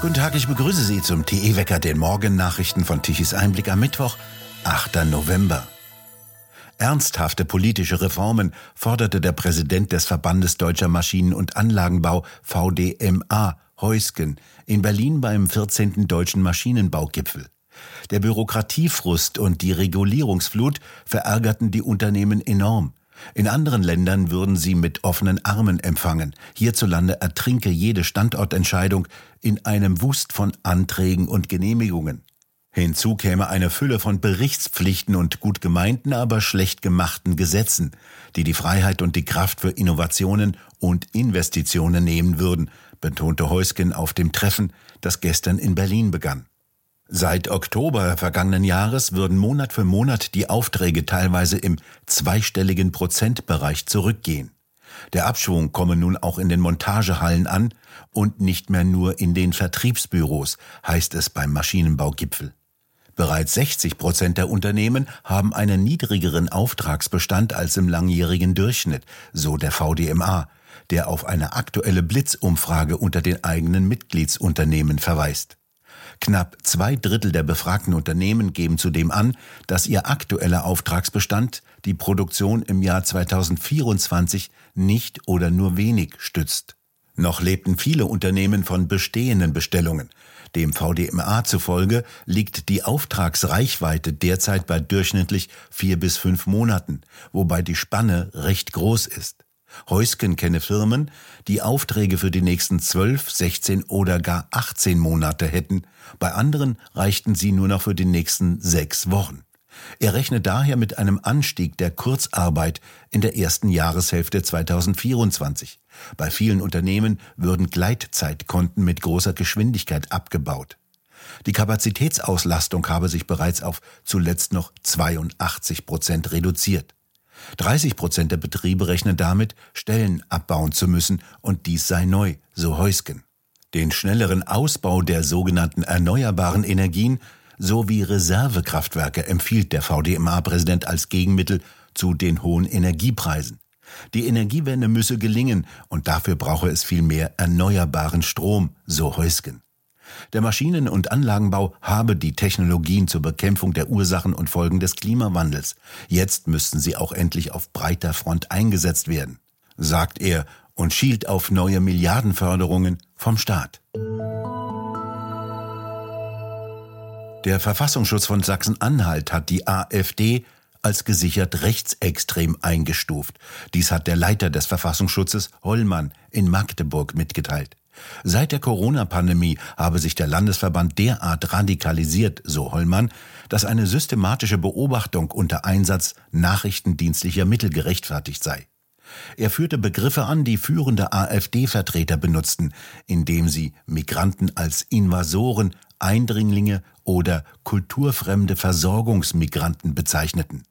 Guten Tag, ich begrüße Sie zum TE-Wecker, den Morgennachrichten von Tichys Einblick am Mittwoch, 8. November. Ernsthafte politische Reformen forderte der Präsident des Verbandes Deutscher Maschinen- und Anlagenbau VDMA Heusken in Berlin beim 14. Deutschen Maschinenbaugipfel. Der Bürokratiefrust und die Regulierungsflut verärgerten die Unternehmen enorm. In anderen Ländern würden sie mit offenen Armen empfangen. Hierzulande ertrinke jede Standortentscheidung in einem Wust von Anträgen und Genehmigungen. Hinzu käme eine Fülle von Berichtspflichten und gut gemeinten, aber schlecht gemachten Gesetzen, die die Freiheit und die Kraft für Innovationen und Investitionen nehmen würden, betonte Heusken auf dem Treffen, das gestern in Berlin begann. Seit Oktober vergangenen Jahres würden Monat für Monat die Aufträge teilweise im zweistelligen Prozentbereich zurückgehen. Der Abschwung komme nun auch in den Montagehallen an und nicht mehr nur in den Vertriebsbüros, heißt es beim Maschinenbaugipfel. Bereits 60 Prozent der Unternehmen haben einen niedrigeren Auftragsbestand als im langjährigen Durchschnitt, so der VDMA, der auf eine aktuelle Blitzumfrage unter den eigenen Mitgliedsunternehmen verweist. Knapp zwei Drittel der befragten Unternehmen geben zudem an, dass ihr aktueller Auftragsbestand die Produktion im Jahr 2024 nicht oder nur wenig stützt. Noch lebten viele Unternehmen von bestehenden Bestellungen. Dem VDMA zufolge liegt die Auftragsreichweite derzeit bei durchschnittlich vier bis fünf Monaten, wobei die Spanne recht groß ist. Heusken kenne Firmen, die Aufträge für die nächsten 12, 16 oder gar 18 Monate hätten, bei anderen reichten sie nur noch für die nächsten sechs Wochen. Er rechnet daher mit einem Anstieg der Kurzarbeit in der ersten Jahreshälfte 2024. Bei vielen Unternehmen würden Gleitzeitkonten mit großer Geschwindigkeit abgebaut. Die Kapazitätsauslastung habe sich bereits auf zuletzt noch 82 Prozent reduziert. 30 Prozent der Betriebe rechnen damit, Stellen abbauen zu müssen, und dies sei neu, so Heusken. Den schnelleren Ausbau der sogenannten erneuerbaren Energien sowie Reservekraftwerke empfiehlt der VDMA-Präsident als Gegenmittel zu den hohen Energiepreisen. Die Energiewende müsse gelingen und dafür brauche es viel mehr erneuerbaren Strom, so Heusken. Der Maschinen- und Anlagenbau habe die Technologien zur Bekämpfung der Ursachen und Folgen des Klimawandels. Jetzt müssten sie auch endlich auf breiter Front eingesetzt werden, sagt er und schielt auf neue Milliardenförderungen vom Staat. Der Verfassungsschutz von Sachsen-Anhalt hat die AfD als gesichert rechtsextrem eingestuft. Dies hat der Leiter des Verfassungsschutzes Hollmann in Magdeburg mitgeteilt. Seit der Corona-Pandemie habe sich der Landesverband derart radikalisiert, so Hollmann, dass eine systematische Beobachtung unter Einsatz nachrichtendienstlicher Mittel gerechtfertigt sei. Er führte Begriffe an, die führende AfD-Vertreter benutzten, indem sie Migranten als Invasoren, Eindringlinge oder kulturfremde Versorgungsmigranten bezeichneten.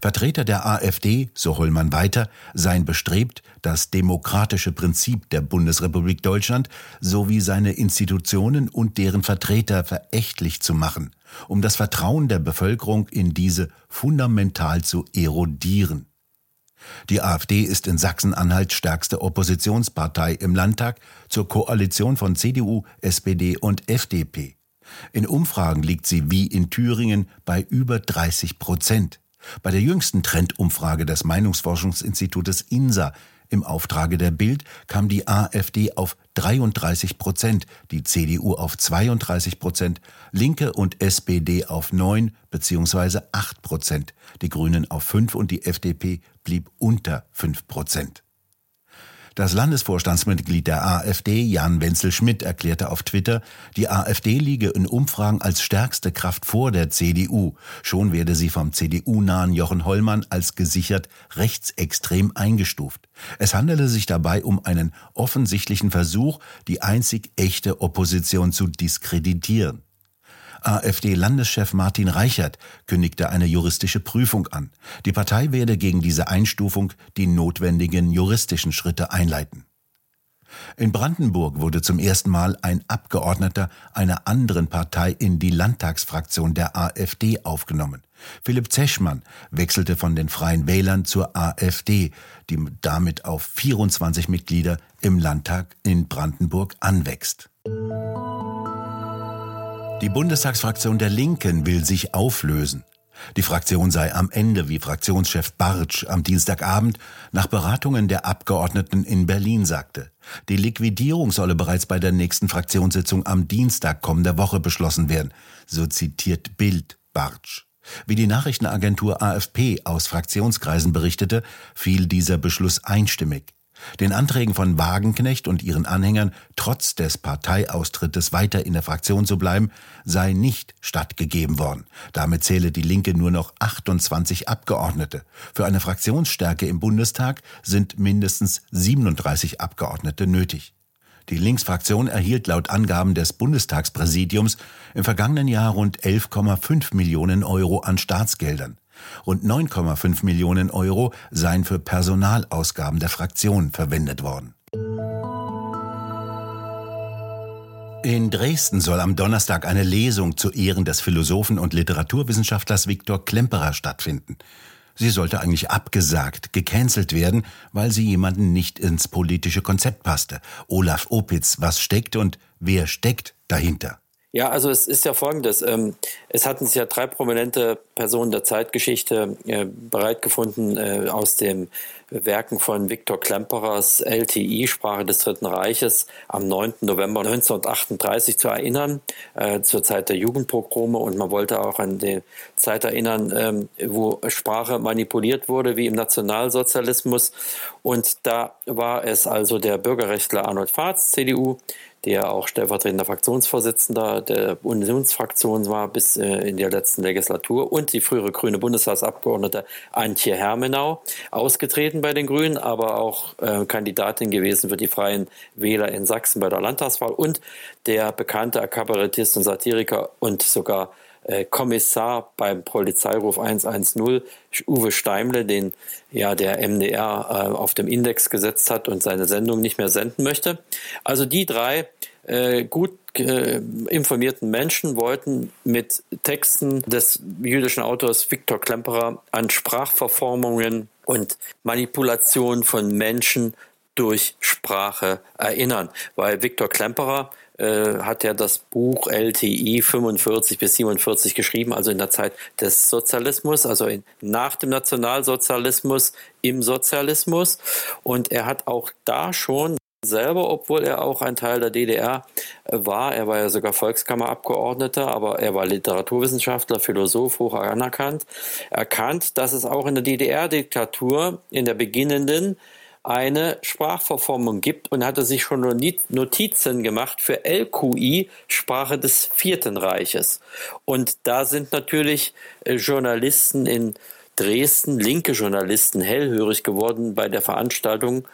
Vertreter der AfD, so Hollmann weiter, seien bestrebt, das demokratische Prinzip der Bundesrepublik Deutschland sowie seine Institutionen und deren Vertreter verächtlich zu machen, um das Vertrauen der Bevölkerung in diese fundamental zu erodieren. Die AfD ist in Sachsen-Anhalt stärkste Oppositionspartei im Landtag zur Koalition von CDU, SPD und FDP. In Umfragen liegt sie wie in Thüringen bei über 30 Prozent. Bei der jüngsten Trendumfrage des Meinungsforschungsinstitutes INSA im Auftrage der Bild kam die AfD auf 33 Prozent, die CDU auf 32 Prozent, Linke und SPD auf 9 bzw. 8 Prozent, die Grünen auf 5 und die FDP blieb unter 5 Prozent. Das Landesvorstandsmitglied der AfD, Jan Wenzel-Schmidt, erklärte auf Twitter, die AfD liege in Umfragen als stärkste Kraft vor der CDU. Schon werde sie vom CDU-nahen Jochen Hollmann als gesichert rechtsextrem eingestuft. Es handele sich dabei um einen offensichtlichen Versuch, die einzig echte Opposition zu diskreditieren. AfD-Landeschef Martin Reichert kündigte eine juristische Prüfung an. Die Partei werde gegen diese Einstufung die notwendigen juristischen Schritte einleiten. In Brandenburg wurde zum ersten Mal ein Abgeordneter einer anderen Partei in die Landtagsfraktion der AfD aufgenommen. Philipp Zeschmann wechselte von den Freien Wählern zur AfD, die damit auf 24 Mitglieder im Landtag in Brandenburg anwächst. Die Bundestagsfraktion der Linken will sich auflösen. Die Fraktion sei am Ende, wie Fraktionschef Bartsch am Dienstagabend nach Beratungen der Abgeordneten in Berlin sagte. Die Liquidierung solle bereits bei der nächsten Fraktionssitzung am Dienstag kommender Woche beschlossen werden, so zitiert Bild Bartsch. Wie die Nachrichtenagentur AFP aus Fraktionskreisen berichtete, fiel dieser Beschluss einstimmig. Den Anträgen von Wagenknecht und ihren Anhängern, trotz des Parteiaustrittes weiter in der Fraktion zu bleiben, sei nicht stattgegeben worden. Damit zähle die Linke nur noch 28 Abgeordnete. Für eine Fraktionsstärke im Bundestag sind mindestens 37 Abgeordnete nötig. Die Linksfraktion erhielt laut Angaben des Bundestagspräsidiums im vergangenen Jahr rund 11,5 Millionen Euro an Staatsgeldern. Rund 9,5 Millionen Euro seien für Personalausgaben der Fraktion verwendet worden. In Dresden soll am Donnerstag eine Lesung zu Ehren des Philosophen und Literaturwissenschaftlers Viktor Klemperer stattfinden. Sie sollte eigentlich abgesagt, gecancelt werden, weil sie jemanden nicht ins politische Konzept passte. Olaf Opitz, was steckt und wer steckt dahinter? Ja, also es ist ja folgendes. Ähm, es hatten sich ja drei prominente Personen der Zeitgeschichte äh, bereit gefunden, äh, aus den Werken von Viktor Klemperers LTI, Sprache des Dritten Reiches, am 9. November 1938 zu erinnern, äh, zur Zeit der Jugendpogrome. Und man wollte auch an die Zeit erinnern, ähm, wo Sprache manipuliert wurde, wie im Nationalsozialismus. Und da war es also der Bürgerrechtler Arnold Fahrz, CDU, der auch stellvertretender Fraktionsvorsitzender der Unionsfraktion war bis äh, in der letzten Legislatur. Und die frühere grüne Bundestagsabgeordnete Antje Hermenau, ausgetreten bei den Grünen, aber auch äh, Kandidatin gewesen für die Freien Wähler in Sachsen bei der Landtagswahl. Und der bekannte Kabarettist und Satiriker und sogar Kommissar beim Polizeiruf 110, Uwe Steimle, den ja der MDR äh, auf dem Index gesetzt hat und seine Sendung nicht mehr senden möchte. Also die drei äh, gut äh, informierten Menschen wollten mit Texten des jüdischen Autors Viktor Klemperer an Sprachverformungen und Manipulation von Menschen durch Sprache erinnern, weil Viktor Klemperer äh, hat er das Buch LTI 45 bis 47 geschrieben, also in der Zeit des Sozialismus, also in, nach dem Nationalsozialismus im Sozialismus. Und er hat auch da schon selber, obwohl er auch ein Teil der DDR war. Er war ja sogar Volkskammerabgeordneter, aber er war Literaturwissenschaftler, Philosoph, hoch anerkannt. Erkannt, dass es auch in der DDR-Diktatur, in der beginnenden, eine Sprachverformung gibt und hatte sich schon Notizen gemacht für LQI, Sprache des Vierten Reiches. Und da sind natürlich äh, Journalisten in Dresden, linke Journalisten, hellhörig geworden bei der Veranstaltung.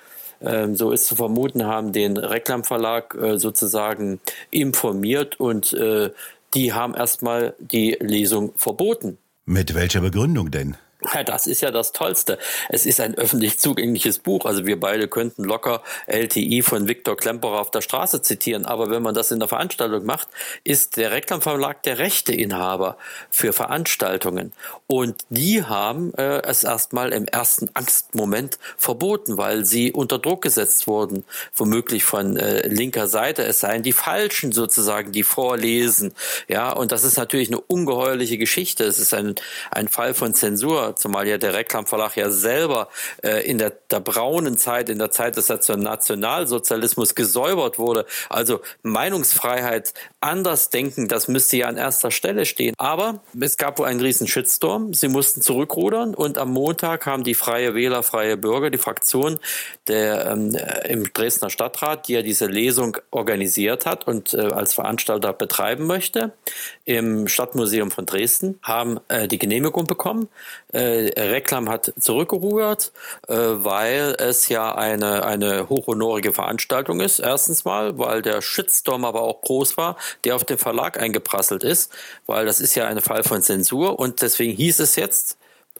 Ähm, so ist zu vermuten, haben den Reklamverlag äh, sozusagen informiert und äh, die haben erstmal die Lesung verboten. Mit welcher Begründung denn? Ja, das ist ja das Tollste. Es ist ein öffentlich zugängliches Buch. Also wir beide könnten locker LTI von Viktor Klemperer auf der Straße zitieren. Aber wenn man das in der Veranstaltung macht, ist der Reklamverlag der Rechteinhaber für Veranstaltungen. Und die haben äh, es erstmal im ersten Angstmoment verboten, weil sie unter Druck gesetzt wurden, womöglich von äh, linker Seite. Es seien die Falschen sozusagen, die vorlesen. Ja, und das ist natürlich eine ungeheuerliche Geschichte. Es ist ein, ein Fall von Zensur zumal ja der Reklamverlag ja selber äh, in der, der braunen Zeit, in der Zeit des Nationalsozialismus gesäubert wurde. Also Meinungsfreiheit, anders denken, das müsste ja an erster Stelle stehen. Aber es gab wohl einen riesen Shitstorm. Sie mussten zurückrudern und am Montag haben die Freie Wähler, Freie Bürger, die Fraktion der ähm, im Dresdner Stadtrat, die ja diese Lesung organisiert hat und äh, als Veranstalter betreiben möchte, im Stadtmuseum von Dresden, haben äh, die Genehmigung bekommen. Äh, Reklam hat zurückgerudert, äh, weil es ja eine, eine hochhonorige Veranstaltung ist. Erstens mal, weil der Shitstorm aber auch groß war, der auf den Verlag eingeprasselt ist, weil das ist ja ein Fall von Zensur und deswegen hieß es jetzt,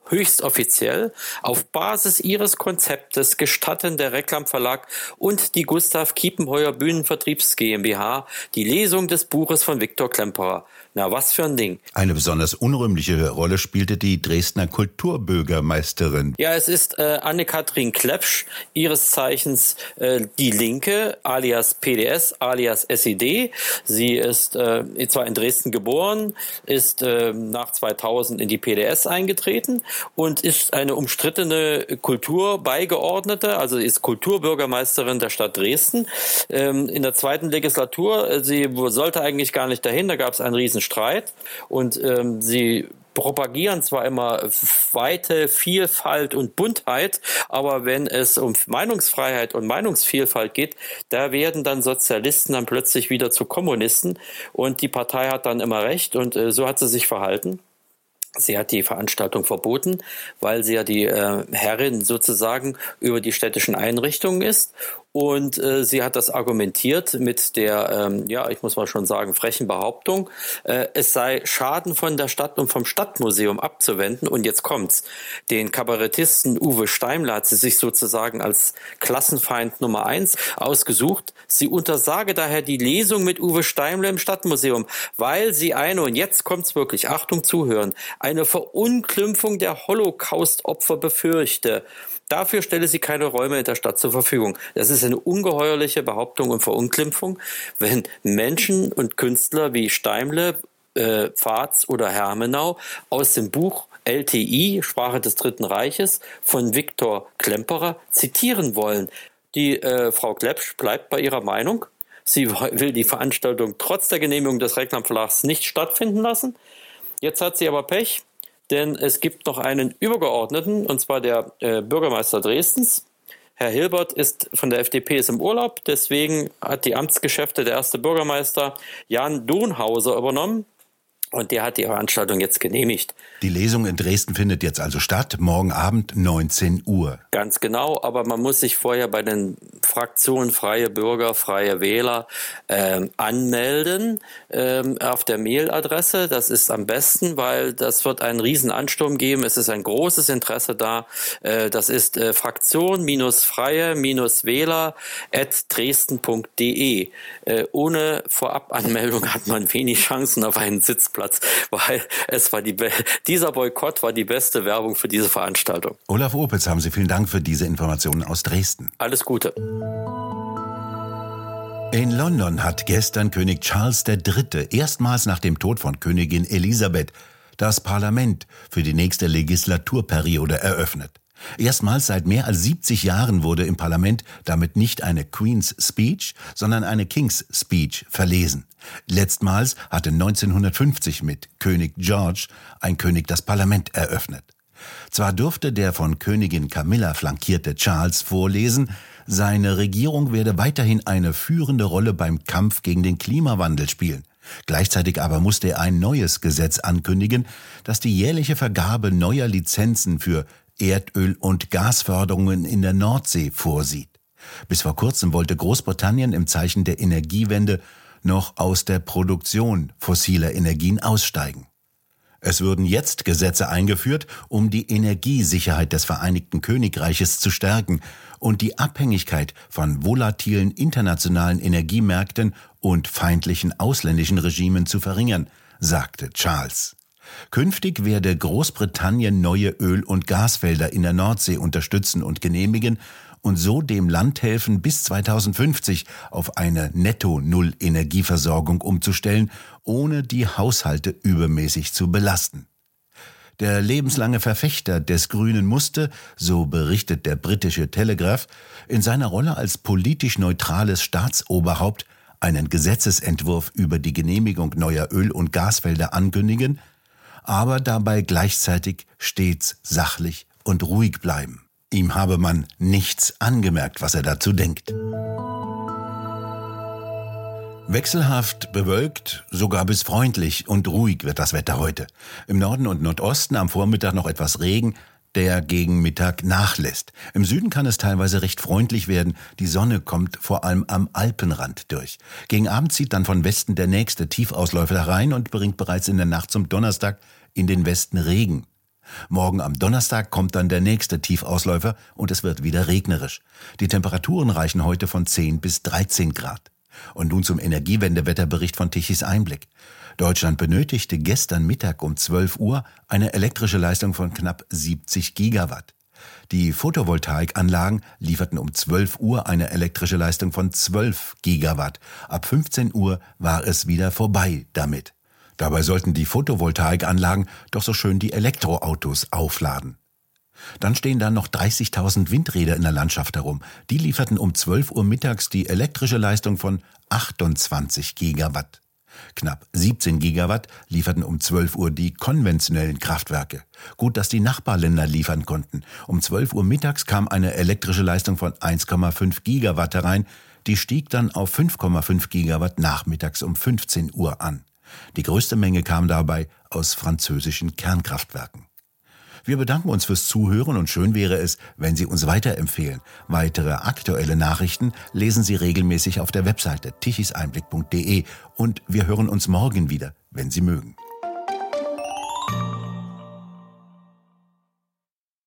höchst offiziell. Auf Basis ihres Konzeptes gestatten der Reklamverlag und die Gustav Kiepenheuer Bühnenvertriebs GmbH die Lesung des Buches von Viktor Klemperer. Na, was für ein Ding. Eine besonders unrühmliche Rolle spielte die Dresdner Kulturbürgermeisterin. Ja, es ist äh, Anne-Kathrin Klepsch, ihres Zeichens äh, die Linke, alias PDS, alias SED. Sie ist äh, zwar in Dresden geboren, ist äh, nach 2000 in die PDS eingetreten und ist eine umstrittene Kulturbeigeordnete, also ist Kulturbürgermeisterin der Stadt Dresden. Ähm, in der zweiten Legislatur, äh, sie sollte eigentlich gar nicht dahin, da gab es einen riesen Streit. Und ähm, sie propagieren zwar immer Weite, Vielfalt und Buntheit, aber wenn es um Meinungsfreiheit und Meinungsvielfalt geht, da werden dann Sozialisten dann plötzlich wieder zu Kommunisten. Und die Partei hat dann immer recht. Und äh, so hat sie sich verhalten. Sie hat die Veranstaltung verboten, weil sie ja die äh, Herrin sozusagen über die städtischen Einrichtungen ist und äh, sie hat das argumentiert mit der, ähm, ja, ich muss mal schon sagen, frechen Behauptung, äh, es sei Schaden von der Stadt und vom Stadtmuseum abzuwenden. Und jetzt kommt's. Den Kabarettisten Uwe Steimler hat sie sich sozusagen als Klassenfeind Nummer eins ausgesucht. Sie untersage daher die Lesung mit Uwe Steimler im Stadtmuseum, weil sie eine, und jetzt kommt's wirklich, Achtung zuhören, eine Verunglimpfung der Holocaust-Opfer befürchte. Dafür stelle sie keine Räume in der Stadt zur Verfügung. Das ist eine ungeheuerliche Behauptung und Verunglimpfung, wenn Menschen und Künstler wie Steimle, äh, oder Hermenau aus dem Buch LTI, Sprache des Dritten Reiches, von Viktor Klemperer zitieren wollen. Die äh, Frau Klepsch bleibt bei ihrer Meinung. Sie will die Veranstaltung trotz der Genehmigung des Reklamverlags nicht stattfinden lassen. Jetzt hat sie aber Pech denn es gibt noch einen Übergeordneten, und zwar der äh, Bürgermeister Dresdens. Herr Hilbert ist von der FDP ist im Urlaub, deswegen hat die Amtsgeschäfte der erste Bürgermeister Jan Donhauser übernommen. Und der hat die Veranstaltung jetzt genehmigt. Die Lesung in Dresden findet jetzt also statt, morgen Abend 19 Uhr. Ganz genau, aber man muss sich vorher bei den Fraktionen Freie Bürger, Freie Wähler ähm, anmelden ähm, auf der Mailadresse. Das ist am besten, weil das wird einen riesen Ansturm geben. Es ist ein großes Interesse da. Äh, das ist äh, Fraktion-Freie-Wähler at dresden.de. Äh, ohne Vorabanmeldung hat man wenig Chancen auf einen Sitzplatz. Platz, weil es war die, dieser Boykott war die beste Werbung für diese Veranstaltung. Olaf Opitz, haben Sie vielen Dank für diese Informationen aus Dresden. Alles Gute. In London hat gestern König Charles III. erstmals nach dem Tod von Königin Elisabeth das Parlament für die nächste Legislaturperiode eröffnet. Erstmals seit mehr als 70 Jahren wurde im Parlament damit nicht eine Queen's Speech, sondern eine King's Speech verlesen. Letztmals hatte 1950 mit König George ein König das Parlament eröffnet. Zwar durfte der von Königin Camilla flankierte Charles vorlesen, seine Regierung werde weiterhin eine führende Rolle beim Kampf gegen den Klimawandel spielen. Gleichzeitig aber musste er ein neues Gesetz ankündigen, das die jährliche Vergabe neuer Lizenzen für Erdöl- und Gasförderungen in der Nordsee vorsieht. Bis vor kurzem wollte Großbritannien im Zeichen der Energiewende noch aus der Produktion fossiler Energien aussteigen. Es würden jetzt Gesetze eingeführt, um die Energiesicherheit des Vereinigten Königreiches zu stärken und die Abhängigkeit von volatilen internationalen Energiemärkten und feindlichen ausländischen Regimen zu verringern, sagte Charles. Künftig werde Großbritannien neue Öl- und Gasfelder in der Nordsee unterstützen und genehmigen und so dem Land helfen, bis 2050 auf eine Netto-Null-Energieversorgung umzustellen, ohne die Haushalte übermäßig zu belasten. Der lebenslange Verfechter des Grünen musste, so berichtet der britische Telegraph, in seiner Rolle als politisch neutrales Staatsoberhaupt einen Gesetzesentwurf über die Genehmigung neuer Öl- und Gasfelder ankündigen, aber dabei gleichzeitig stets sachlich und ruhig bleiben. Ihm habe man nichts angemerkt, was er dazu denkt. Wechselhaft, bewölkt, sogar bis freundlich und ruhig wird das Wetter heute. Im Norden und Nordosten am Vormittag noch etwas Regen, der gegen Mittag nachlässt. Im Süden kann es teilweise recht freundlich werden. Die Sonne kommt vor allem am Alpenrand durch. Gegen Abend zieht dann von Westen der nächste Tiefausläufer herein und bringt bereits in der Nacht zum Donnerstag in den Westen Regen. Morgen am Donnerstag kommt dann der nächste Tiefausläufer und es wird wieder regnerisch. Die Temperaturen reichen heute von 10 bis 13 Grad. Und nun zum Energiewendewetterbericht von Tichys Einblick. Deutschland benötigte gestern Mittag um 12 Uhr eine elektrische Leistung von knapp 70 Gigawatt. Die Photovoltaikanlagen lieferten um 12 Uhr eine elektrische Leistung von 12 Gigawatt. Ab 15 Uhr war es wieder vorbei damit. Dabei sollten die Photovoltaikanlagen doch so schön die Elektroautos aufladen. Dann stehen da noch 30.000 Windräder in der Landschaft herum. Die lieferten um 12 Uhr mittags die elektrische Leistung von 28 Gigawatt. Knapp 17 Gigawatt lieferten um 12 Uhr die konventionellen Kraftwerke. Gut, dass die Nachbarländer liefern konnten. Um 12 Uhr mittags kam eine elektrische Leistung von 1,5 Gigawatt herein. Die stieg dann auf 5,5 Gigawatt nachmittags um 15 Uhr an. Die größte Menge kam dabei aus französischen Kernkraftwerken. Wir bedanken uns fürs Zuhören und schön wäre es, wenn Sie uns weiterempfehlen. Weitere aktuelle Nachrichten lesen Sie regelmäßig auf der Webseite tichiseinblick.de und wir hören uns morgen wieder, wenn Sie mögen.